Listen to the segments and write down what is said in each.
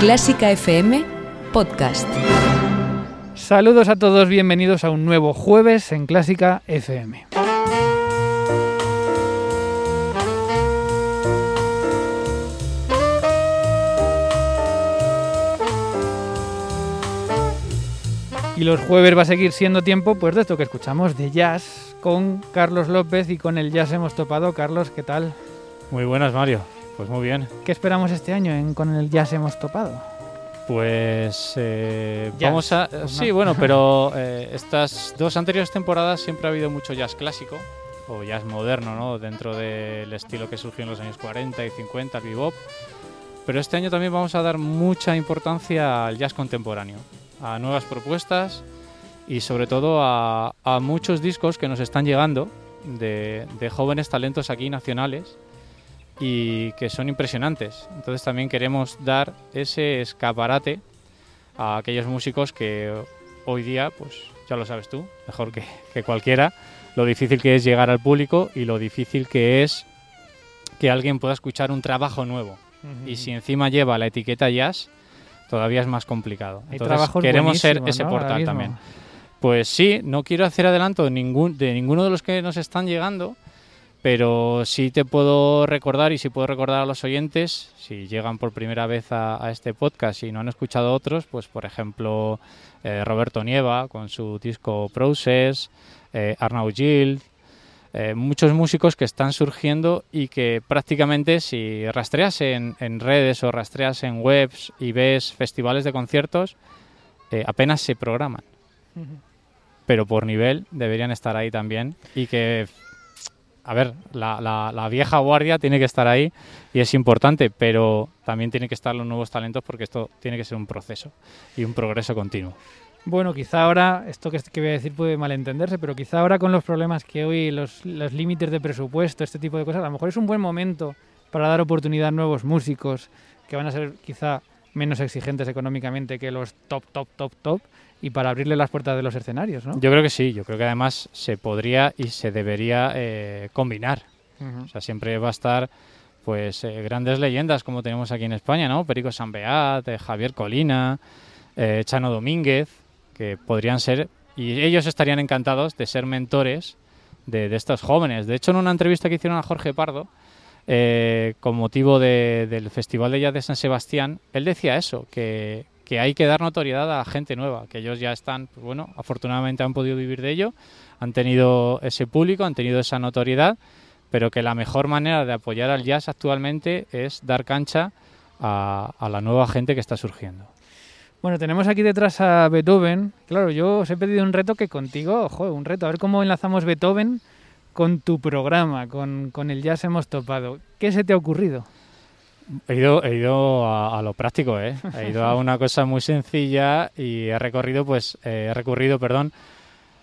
Clásica FM Podcast. Saludos a todos, bienvenidos a un nuevo jueves en Clásica FM. Y los jueves va a seguir siendo tiempo pues de esto que escuchamos de jazz con Carlos López y con el jazz hemos topado. Carlos, ¿qué tal? Muy buenas, Mario. Pues muy bien. ¿Qué esperamos este año en con el jazz hemos topado? Pues eh, Jazz, vamos a... pues sí, no. bueno, pero eh, estas dos anteriores temporadas siempre ha habido mucho jazz clásico o jazz moderno, ¿no? Dentro del estilo que surgió en los años 40 y 50, el bebop. Pero este año también vamos a dar mucha importancia al jazz contemporáneo, a nuevas propuestas y sobre todo a, a muchos discos que nos están llegando de, de jóvenes talentos aquí nacionales y que son impresionantes. Entonces también queremos dar ese escaparate a aquellos músicos que hoy día, pues ya lo sabes tú, mejor que, que cualquiera, lo difícil que es llegar al público y lo difícil que es que alguien pueda escuchar un trabajo nuevo. Y si encima lleva la etiqueta jazz, todavía es más complicado. Hay Entonces queremos ser ese ¿no? Portal también. Pues sí, no quiero hacer adelanto de, ningún, de ninguno de los que nos están llegando, pero sí te puedo recordar y sí puedo recordar a los oyentes, si llegan por primera vez a, a este podcast y no han escuchado otros, pues por ejemplo eh, Roberto Nieva con su disco Process, eh, Arnaud Gil, eh, muchos músicos que están surgiendo y que prácticamente si rastreas en, en redes o rastreas en webs y ves festivales de conciertos, eh, apenas se programan. Pero por nivel deberían estar ahí también y que a ver, la, la- vieja guardia tiene que estar ahí y es importante, pero también tienen que estar los nuevos talentos porque esto tiene que ser un proceso y un progreso continuo. Bueno, quizá ahora, esto que, que voy a decir puede malentenderse, pero quizá ahora con los problemas que hoy, los, los límites de presupuesto, este tipo de cosas, a lo mejor es un buen momento para dar oportunidad a nuevos músicos que van a ser quizá menos exigentes económicamente que los top, top, top, top, y para abrirle las puertas de los escenarios, ¿no? Yo creo que sí, yo creo que además se podría y se debería eh, combinar. O sea, siempre va a estar pues eh, grandes leyendas como tenemos aquí en España, ¿no? Perico Sanbeat, eh, Javier Colina, eh, Chano Domínguez, que podrían ser, y ellos estarían encantados de ser mentores de, de estos jóvenes. De hecho, en una entrevista que hicieron a Jorge Pardo, eh, con motivo de- del Festival de Jazz de San Sebastián, él decía eso, que, hay que dar notoriedad a gente nueva, que ellos ya están, pues bueno, afortunadamente han podido vivir de ello, han tenido ese público, han tenido esa notoriedad, pero que la mejor manera de apoyar al jazz actualmente es dar cancha a, a la nueva gente que está surgiendo. Bueno, tenemos aquí detrás a Beethoven. Claro, yo os he pedido un reto que contigo, ojo, un reto, a ver cómo enlazamos Beethoven con tu programa, con, con el jazz hemos topado. ¿Qué se te ha ocurrido? He ido, he ido a, a lo práctico, ¿eh? He ido a una cosa muy sencilla y he recorrido, pues, eh, he recurrido, perdón,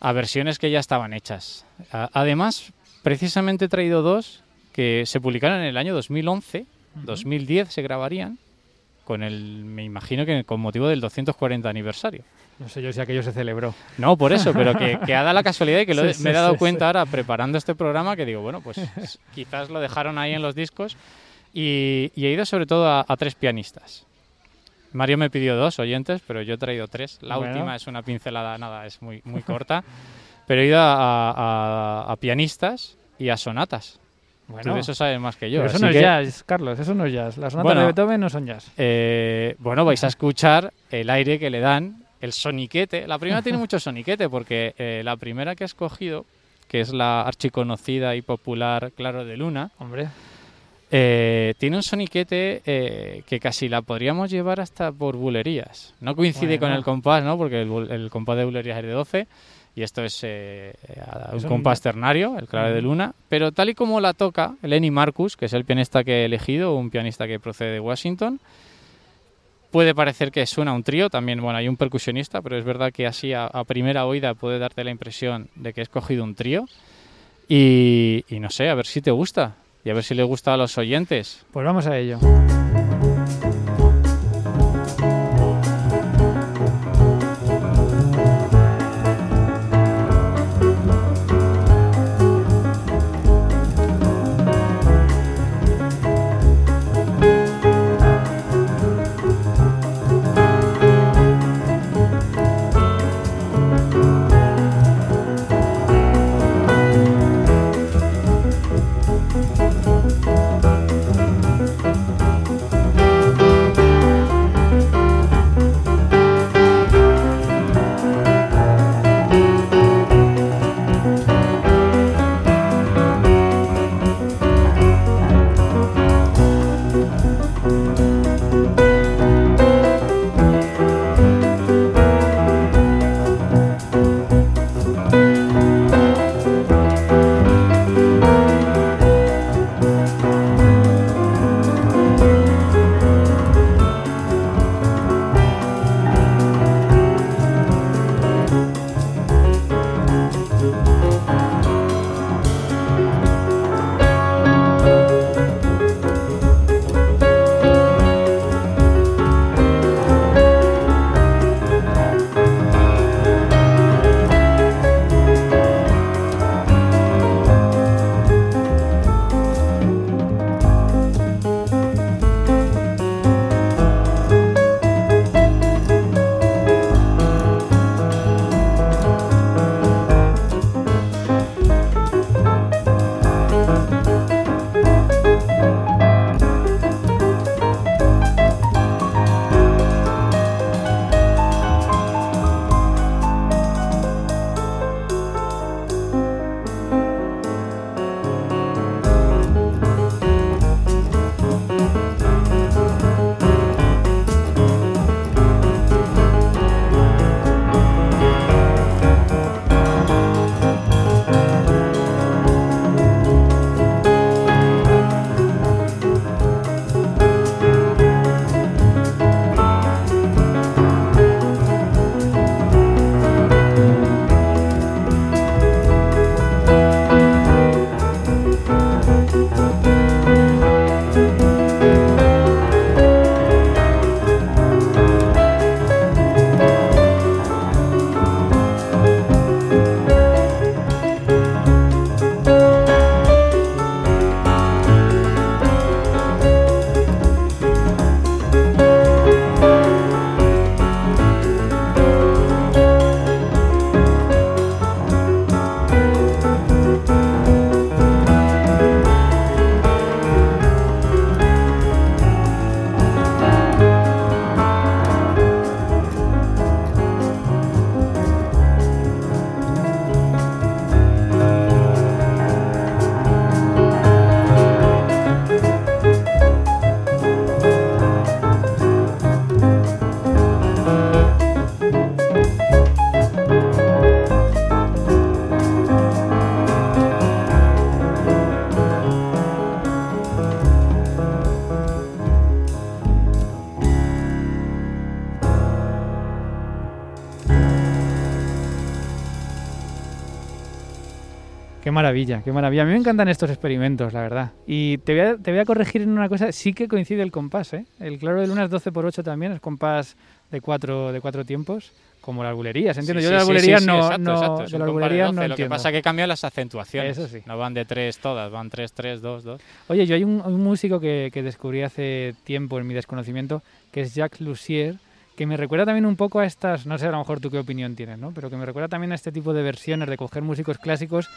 a versiones que ya estaban hechas. A- además, precisamente he traído dos que se publicaron en el año 2011, 2010 se grabarían, con el, me imagino que con motivo del 240 aniversario. No sé yo si aquello se celebró. No, por eso, pero que, que ha dado la casualidad y que lo Sí, me he dado sí, cuenta ahora preparando este programa que digo, bueno, pues quizás lo dejaron ahí en los discos y, y he ido sobre todo a, a tres pianistas. Mario me pidió dos oyentes, pero yo he traído tres. La Bueno. última es una pincelada, nada, es muy, muy corta. pero he ido a, a- a pianistas y a sonatas. Tú de eso sabes más que yo. Pero eso no es que, jazz, Carlos, eso no es jazz. Las sonatas Bueno. de Beethoven no son jazz. eh, bueno, vais a escuchar el aire que le dan, el soniquete. La primera tiene mucho soniquete porque eh, la primera que he escogido, que es la archiconocida y popular Claro de Luna, Hombre, eh, tiene un soniquete eh, que casi la podríamos llevar hasta por bulerías. No coincide Bueno. con el compás, ¿no? Porque el, compás de bulerías es de 12, y esto es un Es un- compás ternario, el clave de luna, pero tal y como la toca Lenny Marcus, que es el pianista que he elegido, un pianista que procede de Washington, puede parecer que suena un trío, también bueno, hay un percusionista, pero es verdad que así a, primera oída puede darte la impresión de que he escogido un trío. Y no sé, a ver si te gusta y a ver si le gusta a los oyentes. Pues vamos a ello. Maravilla, qué maravilla. A mí me encantan estos experimentos, la verdad. Y te voy a, te voy a corregir en una cosa, sí que coincide el compás, ¿eh? El claro de luna es 12 por 8 también, es compás de cuatro, de cuatro tiempos, como las bulerías, ¿entiendes? Sí, Yo de las bulerías no, no- exacto, es de un las compás bulerías 12, no Lo que entiendo. pasa es que cambian las acentuaciones. Eso sí. No van de tres todas, van tres, tres, dos, dos. Oye, yo hay un, un músico que, que descubrí hace tiempo en mi desconocimiento, que es Jacques Lussier, que me recuerda también un poco a estas, no sé a lo mejor tú qué opinión tienes, ¿no? Pero que me recuerda también a este tipo de versiones, de coger músicos clásicos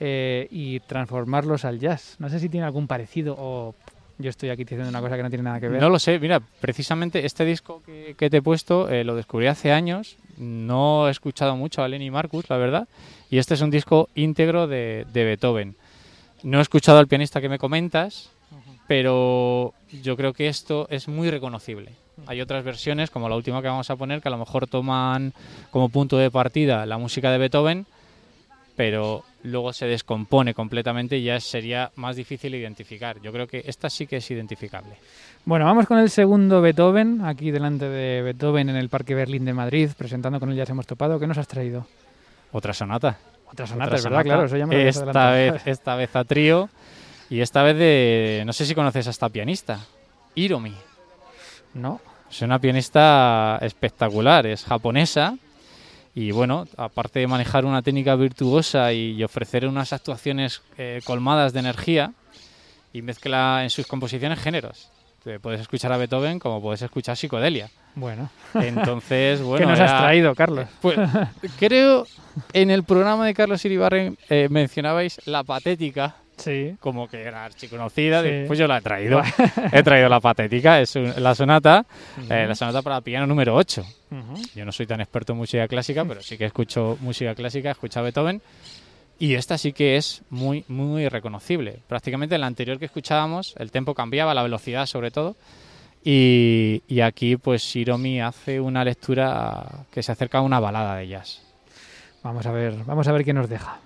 eh, y transformarlos al jazz. No sé si tiene algún parecido o yo estoy aquí diciendo una cosa que no tiene nada que ver. No lo sé, mira, precisamente este disco que, que te he puesto eh, lo descubrí hace años. No he escuchado mucho a Lenny Marcus, la verdad. Y este es un disco íntegro de, de Beethoven. No he escuchado al pianista que me comentas, pero yo creo que esto es muy reconocible. Hay otras versiones, como la última que vamos a poner, que a lo mejor toman como punto de partida la música de Beethoven, pero luego se descompone completamente y ya sería más difícil identificar. Yo creo que esta sí que es identificable. Bueno, vamos con el segundo Beethoven, aquí delante de Beethoven en el Parque Berlín de Madrid, presentando con él ya se hemos topado. ¿Qué nos has traído? Otra sonata. Otra sonata, es verdad, claro, eso ya me lo esta vez, esta vez a trío y esta vez de, no sé si conoces a esta pianista, Hiromi. No, Es una pianista espectacular, es japonesa y bueno, aparte de manejar una técnica virtuosa y ofrecer unas actuaciones eh, colmadas de energía y mezcla en sus composiciones géneros. Puedes escuchar a Beethoven como puedes escuchar psicodelia. bueno. Entonces, bueno, ¿Qué nos has traído, Carlos? Pues creo en el programa de Carlos Iribarren eh, mencionabais la patética Sí. como que era archiconocida, Sí. pues yo la he traído. he traído la patética, es un- la sonata, eh, la sonata para piano número 8. Ujú. Yo no soy tan experto en música clásica, pero sí que escucho música clásica, escucho a Beethoven. Y esta sí que es muy, muy reconocible. Prácticamente en la anterior que escuchábamos, el tempo cambiaba, la velocidad sobre todo. Y, y aquí, pues Hiromi hace una lectura que se acerca a una balada de jazz. Vamos a ver, vamos a ver qué nos deja.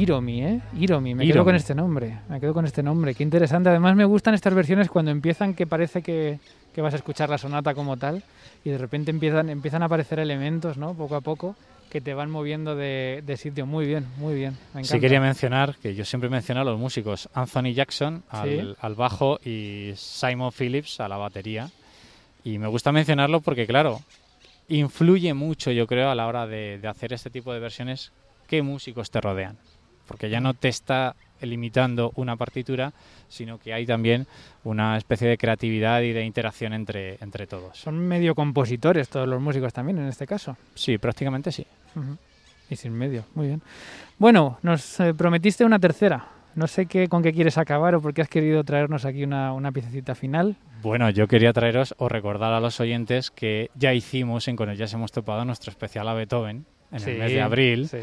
Iromi, ¿eh? Iromi, me Iromi. quedo con este nombre. Me quedo con este nombre. Qué interesante. Además, me gustan estas versiones cuando empiezan que parece que, que vas a escuchar la sonata como tal y de repente empiezan, empiezan a aparecer elementos, ¿no? Poco a poco que te van moviendo de, de sitio. Muy bien, muy bien. Me. Sí quería mencionar, que yo siempre menciono a los músicos, Anthony Jackson al, Sí. al bajo y Simon Phillips a la batería. Y me gusta mencionarlo porque, claro, influye mucho, yo creo, a la hora de, de hacer este tipo de versiones, qué músicos te rodean. Porque ya no te está limitando una partitura, sino que hay también una especie de creatividad y de interacción entre, entre todos. Son medio compositores todos los músicos también en este caso. Sí, prácticamente sí. Y sin medio, muy bien. Bueno, nos eh, prometiste una tercera. No sé qué, con qué quieres acabar o por qué has querido traernos aquí una, una piececita final. Bueno, yo quería traeros o recordar a los oyentes que ya hicimos en Con el Jazz hemos topado nuestro especial a Beethoven en Sí, el mes de abril, Sí,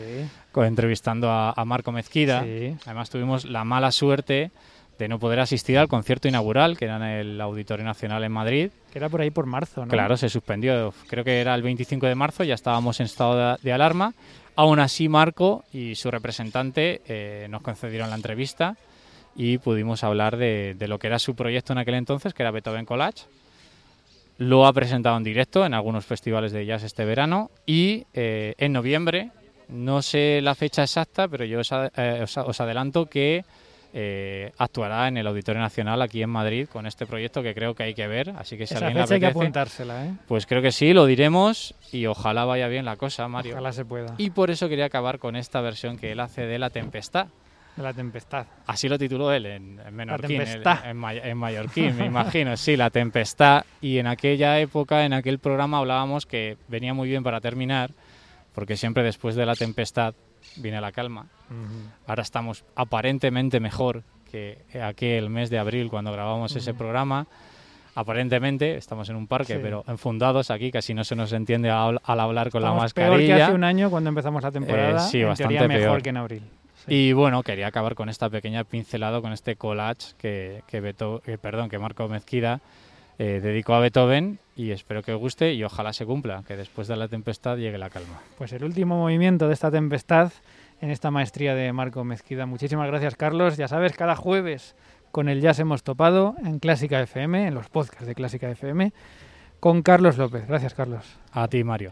entrevistando a, a Marco Mezquida. sí. Además tuvimos la mala suerte de no poder asistir al concierto inaugural, que era en el Auditorio Nacional en Madrid. Que era por ahí por marzo, ¿no? Claro, se suspendió, creo que era el 25 de marzo, ya estábamos en estado de, de alarma. Aún así, Marco y su representante eh, nos concedieron la entrevista y pudimos hablar de, de lo que era su proyecto en aquel entonces, que era Beethoven Collage. Lo ha presentado en directo en algunos festivales de jazz este verano y eh, en noviembre, no sé la fecha exacta, pero yo os, a- eh, os adelanto que eh, actuará en el Auditorio Nacional aquí en Madrid con este proyecto que creo que hay que ver, así que si Esa alguien le fecha hay que apetece, apuntársela, ¿eh? pues creo que sí, lo diremos y ojalá vaya bien la cosa, Mario. Ojalá se pueda. Y por eso quería acabar con esta versión que él hace de La Tempestad. De la tempestad. Así lo tituló él en, en menorquín, él- Tempestad. en, en mallorquín, me imagino. Sí, La Tempestad. Y en aquella época, en aquel programa, hablábamos que venía muy bien para terminar, porque siempre después de la tempestad viene la calma. Ahora estamos aparentemente mejor que aquel mes de abril cuando grabamos ese programa. Aparentemente estamos en un parque, Sí. pero enfundados aquí, casi no se nos entiende al, al hablar con la Estamos peor que mascarilla. hace un año cuando empezamos la temporada. Eh, sí, en bastante teoría mejor peor. que en abril. Sí. Y bueno, quería acabar con esta pequeña pincelada, con este collage que, que, Beto- que, perdón, que Marco Mezquida eh, dedicó a Beethoven y espero que os guste y ojalá se cumpla, que después de la tempestad llegue la calma. Pues el último movimiento de esta tempestad en esta maestría de Marco Mezquida. Muchísimas gracias, Carlos. Ya sabes, cada jueves con el Jazz hemos topado en Clásica FM, en los podcasts de Clásica FM, con Carlos López. Gracias, Carlos. A ti, Mario.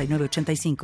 906985.